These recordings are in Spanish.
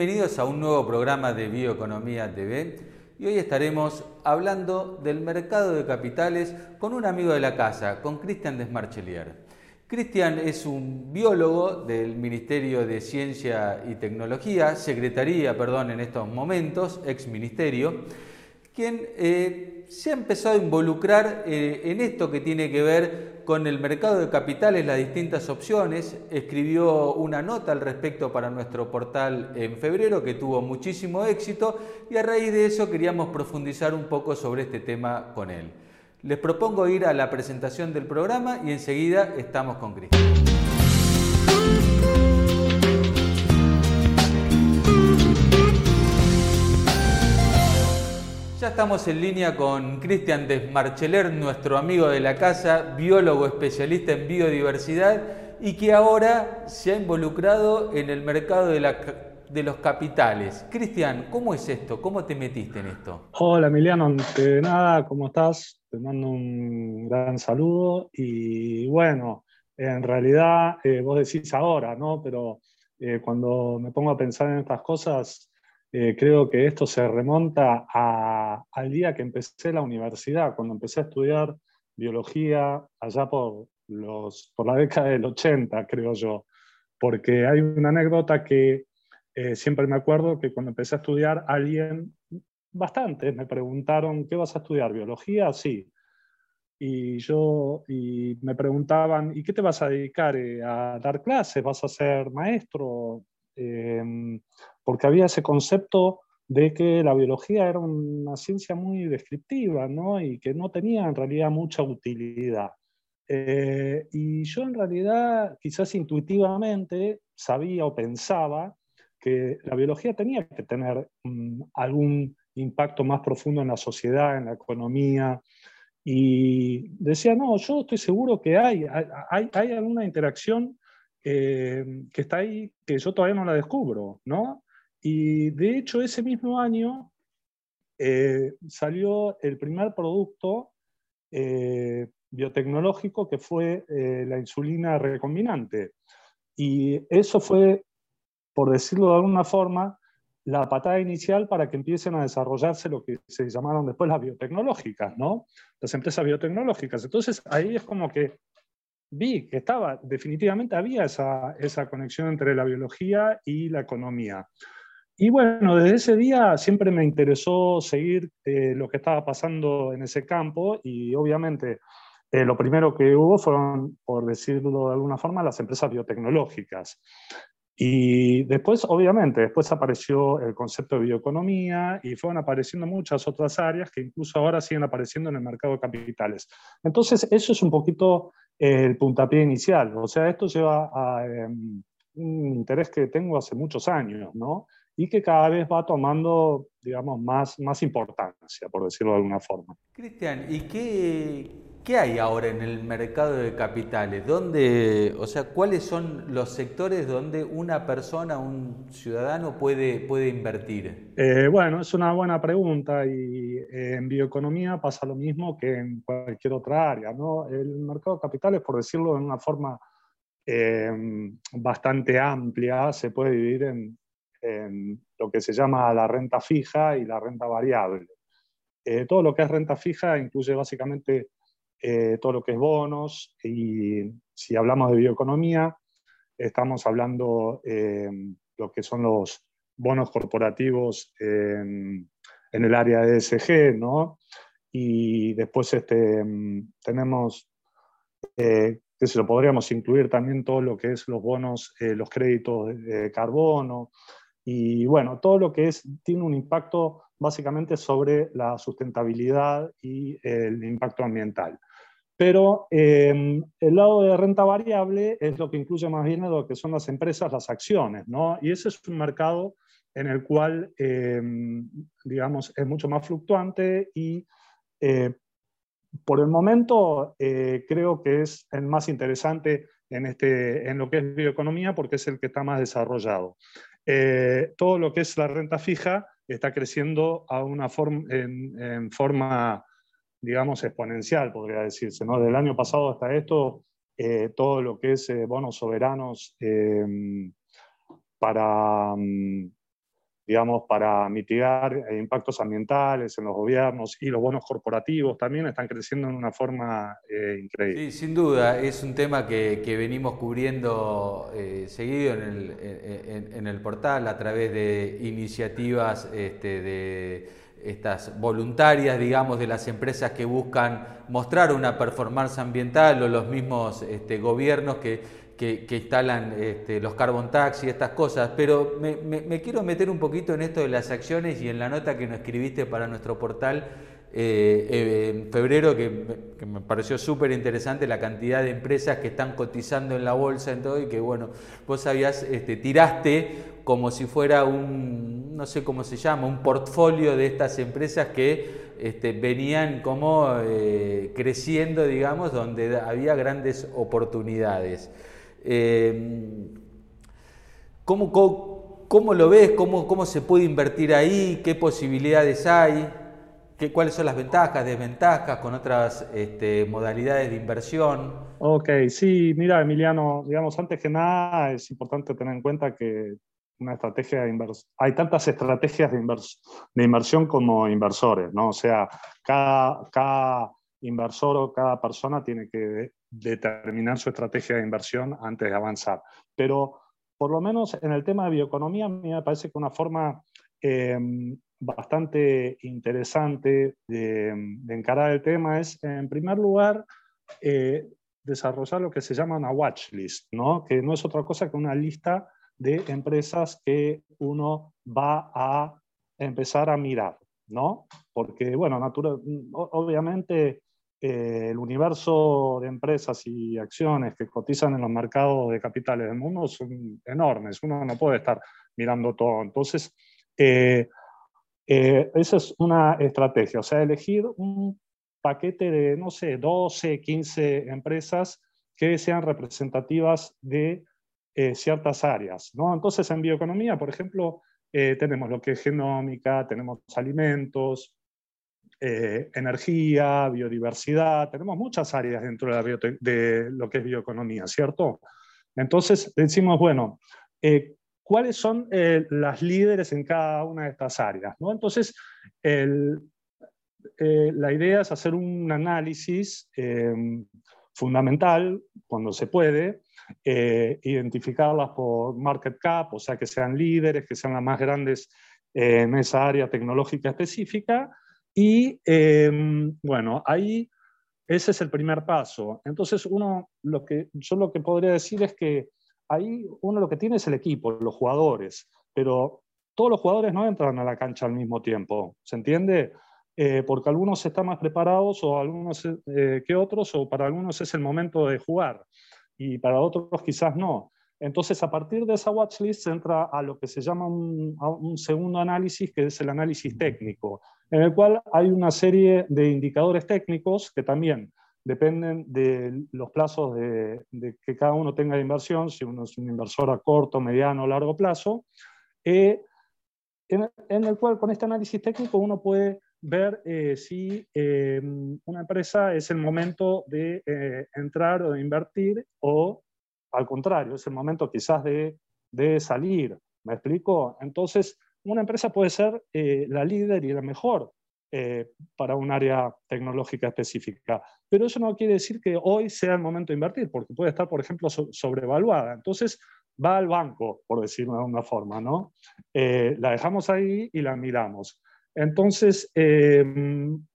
Bienvenidos a un nuevo programa de Bioeconomía TV y hoy estaremos hablando del mercado de capitales con un amigo de la casa, con Cristian Desmarchelier. Cristian es un biólogo del Ministerio de Ciencia y Tecnología, Secretaría, perdón, en estos momentos, ex ministerio, quien eh, se ha empezado a involucrar eh, en esto que tiene que ver con el mercado de capitales, las distintas opciones. Escribió una nota al respecto para nuestro portal en febrero que tuvo muchísimo éxito y a raíz de eso queríamos profundizar un poco sobre este tema con él. Les propongo ir a la presentación del programa y enseguida estamos con Cristian. Ya estamos en línea con Cristian Desmarcheler, nuestro amigo de la casa, biólogo especialista en biodiversidad y que ahora se ha involucrado en el mercado de, los capitales. Cristian, ¿cómo es esto? ¿Cómo te metiste en esto? Hola Emiliano, de nada, ¿cómo estás? Te mando un gran saludo y bueno, en realidad eh, vos decís ahora, ¿no? Pero eh, cuando me pongo a pensar en estas cosas, eh, creo que esto se remonta al día que empecé la universidad, cuando empecé a estudiar biología allá por, los, por la década del 80, creo yo, porque hay una anécdota que eh, siempre me acuerdo que cuando empecé a estudiar, alguien, bastante, me preguntaron, ¿qué vas a estudiar? ¿Biología? Sí. Y yo, y me preguntaban, ¿y qué te vas a dedicar? Eh, ¿A dar clases? ¿Vas a ser maestro? Em, porque había ese concepto de que la biología era una ciencia muy descriptiva ¿no? y que no tenía en realidad mucha utilidad. Eh, y yo en realidad quizás intuitivamente sabía o pensaba que la biología tenía que tener mm, algún impacto más profundo en la sociedad, en la economía. Y decía, no, yo estoy seguro que hay, hay, alguna interacción eh, que está ahí, que yo todavía no la descubro, ¿no? Y de hecho ese mismo año eh, salió el primer producto eh, biotecnológico que fue la insulina recombinante. Y eso fue, por decirlo de alguna forma, la patada inicial para que empiecen a desarrollarse lo que se llamaron después las biotecnológicas, ¿no? Las empresas biotecnológicas. Entonces ahí es como que vi que estaba, definitivamente había esa, esa conexión entre la biología y la economía. Y bueno, desde ese día siempre me interesó seguir eh, lo que estaba pasando en ese campo y obviamente eh, lo primero que hubo fueron, por decirlo de alguna forma, las empresas biotecnológicas. Y después, obviamente, después apareció el concepto de bioeconomía y fueron apareciendo muchas otras áreas que incluso ahora siguen apareciendo en el mercado de capitales. Entonces, eso es un poquito el puntapié inicial. O sea, esto lleva a em, un interés que tengo hace muchos años, ¿no? Y que cada vez va tomando, digamos, más, más importancia, por decirlo de alguna forma. Cristian, ¿y qué, qué hay ahora en el mercado de capitales? ¿Dónde, o sea, ¿cuáles son los sectores donde una persona, un ciudadano puede, puede invertir? Eh, bueno, es una buena pregunta y eh, en bioeconomía pasa lo mismo que en cualquier otra área. ¿no? El mercado de capitales, por decirlo de una forma eh, bastante amplia, se puede dividir en, en, lo que se llama la renta fija y la renta variable. todo lo que es renta fija incluye básicamente eh, todo lo que es bonos y si hablamos de bioeconomía, estamos hablando eh, lo que son los bonos corporativos en, el área de ESG, ¿no? Y después este, tenemos, eh, que se lo podríamos incluir también todo lo que es los bonos, eh, los créditos de, carbono, y bueno, todo lo que es, tiene un impacto básicamente sobre la sustentabilidad y el impacto ambiental. Pero em, el lado de renta variable es lo que incluye más bien lo que son las empresas, las acciones, ¿no? Y ese es un mercado en el cual, em, digamos, es mucho más fluctuante y eh, por el momento eh, creo que es el más interesante en, este, en lo que es bioeconomía porque es el que está más desarrollado. Eh, todo lo que es la renta fija está creciendo a una forma, en forma digamos, exponencial, podría decirse. ¿no? Del año pasado hasta esto, eh, todo lo que es eh, bonos soberanos para, mm, digamos, para mitigar eh, impactos ambientales en los gobiernos y los bonos corporativos también están creciendo en una forma eh, increíble. Sí, sin duda, es un tema que, venimos cubriendo eh, seguido en el, en, el, portal a través de iniciativas este, de estas voluntarias, digamos, de las empresas que buscan mostrar una performance ambiental o los mismos este, gobiernos que que, instalan este, los carbon tax y estas cosas, pero me, quiero meter un poquito en esto de las acciones y en la nota que nos escribiste para nuestro portal eh, eh, en febrero, que, me pareció súper interesante la cantidad de empresas que están cotizando en la bolsa en todo y que bueno, vos habías, este, tiraste como si fuera un, no sé cómo se llama, un portfolio de estas empresas que este, venían como eh, creciendo, digamos, donde había grandes oportunidades. Eh, ¿cómo, cómo, lo ves? ¿Cómo, ¿Cómo se puede invertir ahí? ¿Qué posibilidades hay? ¿Qué, ¿Cuáles son las ventajas, desventajas con otras este, modalidades de inversión? Ok, sí, mira, Emiliano, digamos, antes que nada es importante tener en cuenta que una estrategia de inversión, hay tantas estrategias de, de inversión como inversores, ¿no? O sea, cada, cada inversor o cada persona tiene que determinar su estrategia de inversión antes de avanzar. Pero por lo menos en el tema de bioeconomía, me parece que una forma em, bastante interesante de, encarar el tema es, en primer lugar, eh, desarrollar lo que se llama una watch list, ¿no? que no es otra cosa que una lista de empresas que uno va a empezar a mirar, ¿no? Porque, bueno, natural, obviamente eh, el universo de empresas y acciones que cotizan en los mercados de capitales del mundo son enormes. Uno no puede estar mirando todo. Entonces, eh, eh, esa es una estrategia, o sea, elegir un paquete de, no sé, 12, 15 empresas que sean representativas de ciertas áreas. ¿no? Entonces, en bioeconomía, por ejemplo, tenemos lo que es genómica, tenemos alimentos, eh, energía, biodiversidad, tenemos muchas áreas dentro de, lo que es bioeconomía, ¿cierto? Entonces decimos, bueno, eh, ¿cuáles son eh, las líderes en cada una de estas áreas? ¿no? Entonces, la idea es hacer un análisis fundamental, cuando se puede, identificarlas por market cap, o sea, que sean líderes, que sean las más grandes en esa área tecnológica específica, y em, bueno, ahí ese es el primer paso. Entonces, uno, lo que, yo lo que podría decir es que ahí uno lo que tiene es el equipo, los jugadores, pero todos los jugadores no entran a la cancha al mismo tiempo, ¿se entiende? Eh, porque algunos están más preparados o algunos eh, que otros, o para algunos es el momento de jugar y para otros quizás no. Entonces, a partir de esa watchlist entra a lo que se llama un segundo análisis, que es el análisis técnico en el cual hay una serie de indicadores técnicos que también dependen de los plazos de, que cada uno tenga de inversión, si uno es un inversor a corto, mediano o largo plazo, eh, en, el cual con este análisis técnico uno puede ver eh, si eh, una empresa es el momento de entrar o de invertir o al contrario, es el momento quizás de, de salir. ¿Me explico? Entonces, una empresa puede ser eh, la líder y la mejor eh, para un área tecnológica específica. Pero eso no quiere decir que hoy sea el momento de invertir, porque puede estar, por ejemplo, sobrevaluada. Entonces, va al banco, por decirlo de alguna forma, ¿no? Eh, la dejamos ahí y la miramos. Entonces,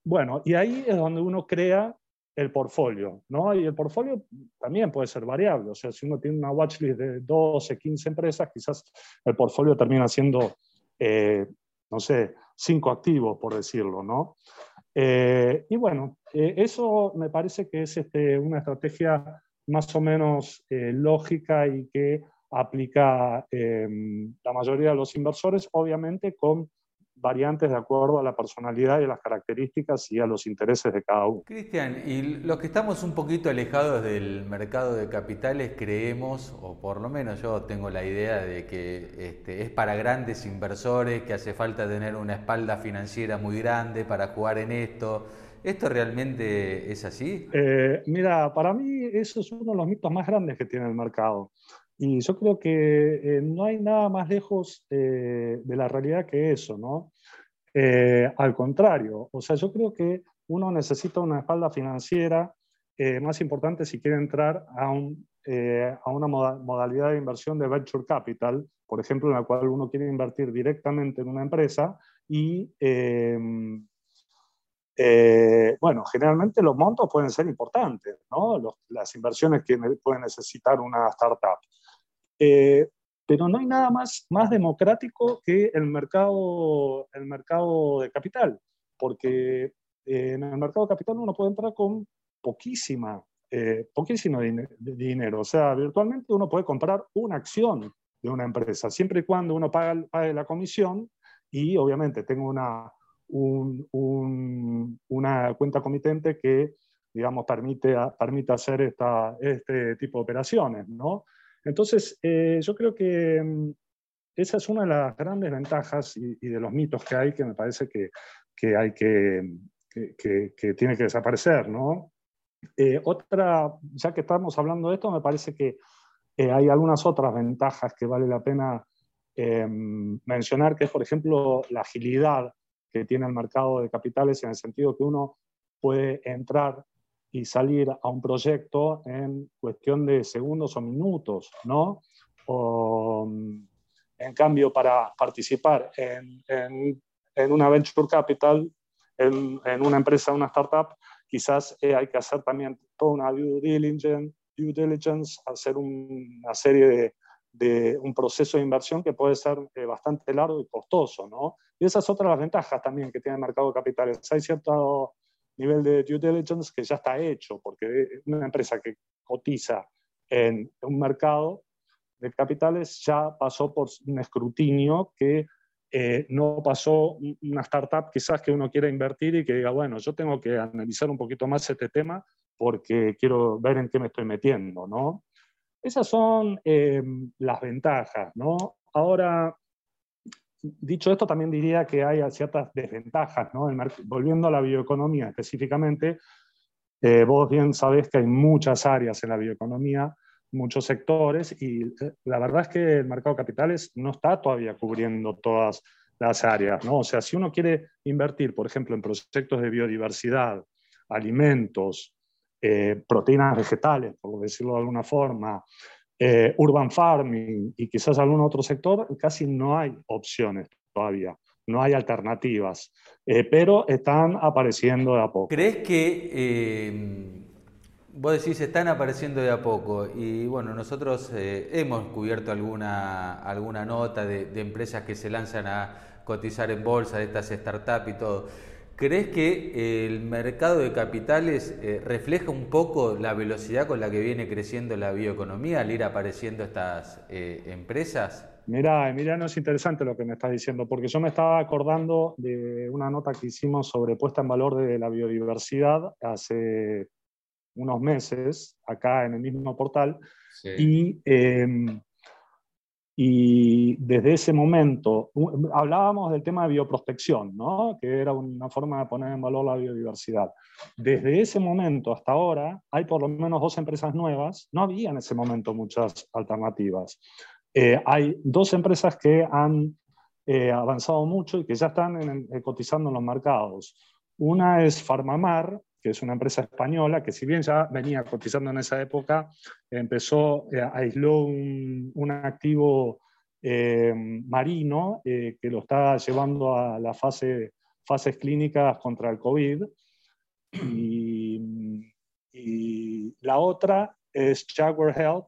bueno, y ahí es donde uno crea el portfolio, ¿no? Y el portfolio también puede ser variable, o sea, si uno tiene una watchlist de 12, 15 empresas, quizás el portfolio termina siendo eh, no sé, cinco activos, por decirlo, ¿no? Eh, y bueno, eh, eso me parece que es este, una estrategia más o menos lógica y que aplica la mayoría de los inversores, obviamente con variantes de acuerdo a la personalidad y a las características y a los intereses de cada uno. Cristian, y los que estamos un poquito alejados del mercado de capitales creemos, o por lo menos yo tengo la idea de que este, es para grandes inversores, que hace falta tener una espalda financiera muy grande para jugar en esto. ¿Esto realmente es así? Eh, mira, para mí eso es uno de los mitos más grandes que tiene el mercado. Y yo creo que no hay nada más lejos de la realidad que eso, ¿no? al contrario, o sea, yo creo que uno necesita una espalda financiera más importante si quiere entrar a, un, a una modalidad de inversión de venture capital, por ejemplo, en la cual uno quiere invertir directamente en una empresa y, em, eh, bueno, generalmente los montos pueden ser importantes, ¿no? las inversiones que puede necesitar una startup. Eh, pero no hay nada más, más democrático que el mercado, el mercado de capital, porque eh, en el mercado de capital uno puede entrar con poquísima, poquísimo dinero. O sea, virtualmente uno puede comprar una acción de una empresa, siempre y cuando uno pague, pague la comisión y obviamente tengo una, una cuenta comitente que, digamos, permite, permite hacer esta, este tipo de operaciones, ¿no? Entonces, eh, yo creo que mm, esa es una de las grandes ventajas y, de los mitos que hay que me parece que, que hay que, que, que, tiene que desaparecer, ¿no? Eh, otra, ya que estamos hablando de esto, me parece que eh, hay algunas otras ventajas que vale la pena em, mencionar, que es, por ejemplo, la agilidad que tiene el mercado de capitales en el sentido que uno puede entrar y salir a un proyecto en cuestión de segundos o minutos, ¿no? O, en cambio, para participar en, en, una venture capital, en, en, una empresa, una startup, quizás eh, hay que hacer también toda una due diligence, due diligence, hacer una serie de, de, un proceso de inversión que puede ser eh, bastante largo y costoso, ¿no? Y esas otras ventajas también que tiene el mercado de capitales. Hay cierto nivel de due diligence que ya está hecho, porque una empresa que cotiza en un mercado de capitales ya pasó por un escrutinio que eh, no pasó una startup quizás que uno quiera invertir y que diga, bueno, yo tengo que analizar un poquito más este tema porque quiero ver en qué me estoy metiendo, ¿no? Esas son eh, las ventajas, ¿no? Ahora, dicho esto, también diría que hay ciertas desventajas, volviendo a la bioeconomía específicamente, eh, vos bien sabés que hay muchas áreas en la bioeconomía, muchos sectores, y eh, la verdad es que el mercado de capitales no está todavía cubriendo todas las áreas, ¿no? O sea, si uno quiere invertir, por ejemplo, en proyectos de biodiversidad, alimentos, eh, proteínas vegetales, por decirlo de alguna forma, eh, urban farming y quizás algún otro sector, casi no hay opciones todavía, no hay alternativas, eh, pero están apareciendo de a poco. ¿Crees que, vos decís, están apareciendo de a poco? Y bueno, nosotros hemos cubierto alguna, alguna nota de, de empresas que se lanzan a cotizar en bolsa, de estas startups y todo. ¿Crees que el mercado de capitales eh, refleja un poco la velocidad con la que viene creciendo la bioeconomía al ir apareciendo estas eh, empresas? Mira, Emiliano, es interesante lo que me estás diciendo, porque yo me estaba acordando de una nota que hicimos sobre puesta en valor de la biodiversidad hace unos meses, acá en el mismo portal, y em, y desde ese momento, hablábamos del tema de bioprospección, ¿no? que era una forma de poner en valor la biodiversidad. Desde ese momento hasta ahora hay por lo menos dos empresas nuevas, no había en ese momento muchas alternativas. Eh, hay dos empresas que han eh, avanzado mucho y que ya están cotizando en los mercados. Una es Farmamar, que es una empresa española que si bien ya venía cotizando en esa época, empezó, eh, aisló un, un activo eh, marino eh, que lo está llevando a las fase, fases clínicas contra el COVID. Y, y la otra es Jaguar Health,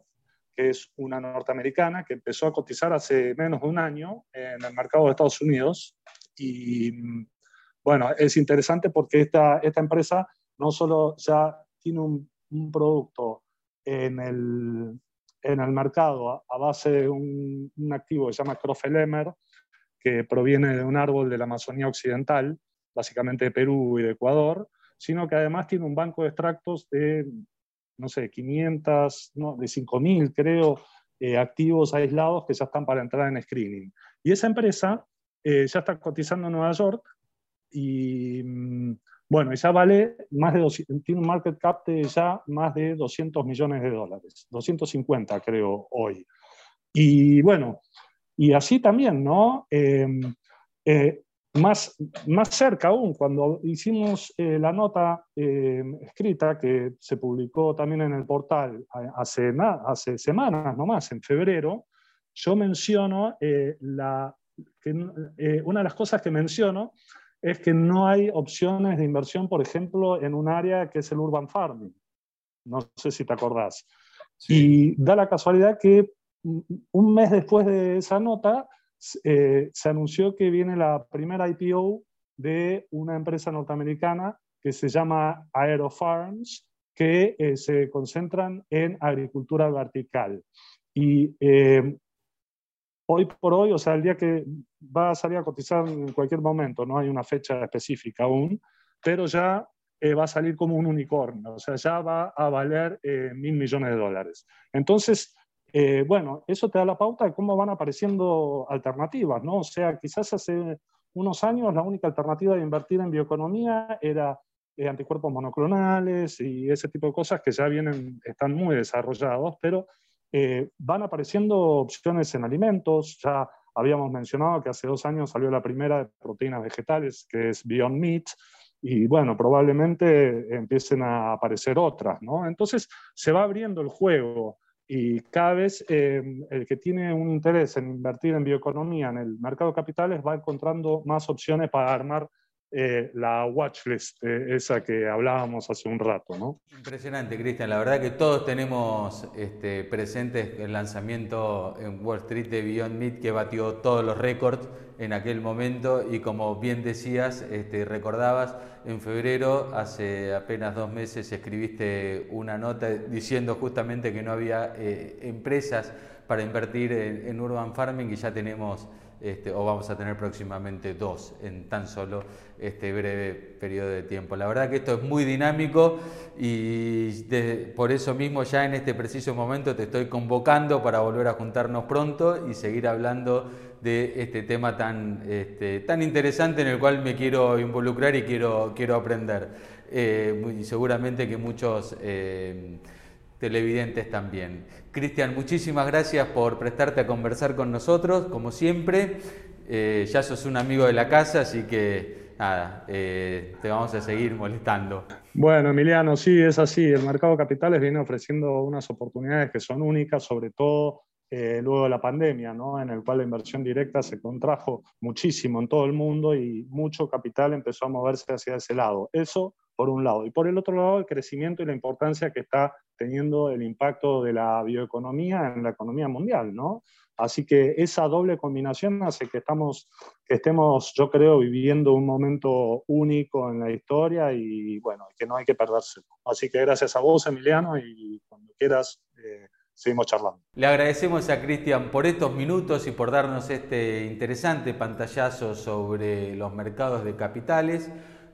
que es una norteamericana que empezó a cotizar hace menos de un año en el mercado de Estados Unidos. Y bueno, es interesante porque esta, esta empresa no solo ya tiene un, producto en el, en el mercado a, base de un, activo que se llama Crofelemer, que proviene de un árbol de la Amazonía Occidental, básicamente de Perú y de Ecuador, sino que además tiene un banco de extractos de, no sé, 500, no, de 5.000, creo, eh, activos aislados que ya están para entrar en screening. Y esa empresa eh, ya está cotizando en Nueva York y mm, Bueno, ya vale más de 200, tiene un market cap de ya más de 200 millones de dólares, 250 creo hoy. Y bueno, y así también, ¿no? Em, eh, más, más cerca aún, cuando hicimos eh, la nota em, escrita que se publicó también en el portal hace, hace semanas nomás, en febrero, yo menciono eh, la, que, una de las cosas que menciono es que no hay opciones de inversión, por ejemplo, en un área que es el urban farming. No sé si te acordás. Y da la casualidad que un mes después de esa nota eh, se anunció que viene la primera IPO de una empresa norteamericana que se llama Aerofarms, que eh, se concentran en agricultura vertical. Y eh, hoy por hoy, o sea, el día que va a salir a cotizar en cualquier momento, no hay una fecha específica aún, pero ya eh, va a salir como un unicornio, o sea, ya va a valer eh, mil millones de dólares. Entonces, eh, bueno, eso te da la pauta de cómo van apareciendo alternativas, ¿no? O sea, quizás hace unos años la única alternativa de invertir en bioeconomía era anticuerpos monoclonales y ese tipo de cosas que ya vienen, están muy desarrollados, pero van apareciendo opciones en alimentos. Ya habíamos mencionado que hace dos años salió la primera de proteínas vegetales, que es Beyond Meat, y bueno, probablemente empiecen a aparecer otras, ¿no? Entonces se va abriendo el juego y cada vez eh, el que tiene un interés en invertir en bioeconomía en el mercado de capitales va encontrando más opciones para armar eh, la watchlist, eh, esa que hablábamos hace un rato. ¿no? Impresionante, Cristian. La verdad que todos tenemos este, presentes el lanzamiento en Wall Street de Beyond Meat que batió todos los récords en aquel momento y como bien decías, este, recordabas, en febrero, hace apenas dos meses, escribiste una nota diciendo justamente que no había eh, empresas para invertir en Urban Farming y ya tenemos este, o vamos a tener próximamente dos en tan solo este breve periodo de tiempo. La verdad que esto es muy dinámico y por eso mismo ya en este preciso momento te estoy convocando para volver a juntarnos pronto y seguir hablando de este tema tan, este, tan interesante en el cual me quiero involucrar y quiero, quiero aprender. Eh, y seguramente que muchos... Eh, televidentes también. Cristian, muchísimas gracias por prestarte a conversar con nosotros, como siempre. Eh, ya sos un amigo de la casa, así que nada, eh, te vamos a seguir molestando. Bueno, Emiliano, sí, es así. El mercado de capitales viene ofreciendo unas oportunidades que son únicas, sobre todo eh, luego de la pandemia, ¿no? en el cual la inversión directa se contrajo muchísimo en todo el mundo y mucho capital empezó a moverse hacia ese lado. Eso por un lado. Y por el otro lado, el crecimiento y la importancia que está teniendo el impacto de la bioeconomía en la economía mundial, ¿no? Así que esa doble combinación hace que, estamos, que estemos, yo creo, viviendo un momento único en la historia y, bueno, que no hay que perderse. Así que gracias a vos, Emiliano, y cuando quieras... Eh, seguimos charlando. Le agradecemos a Cristian por estos minutos y por darnos este interesante pantallazo sobre los mercados de capitales.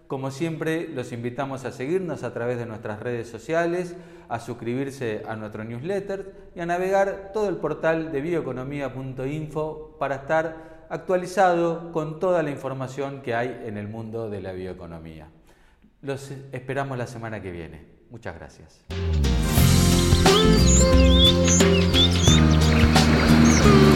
Como siempre, los invitamos a seguirnos a través de nuestras redes sociales, a suscribirse a nuestro newsletter y a navegar todo el portal de bioeconomía.info para estar actualizado con toda la información que hay en el mundo de la bioeconomía. Los esperamos la semana que viene. Muchas gracias. Thank you.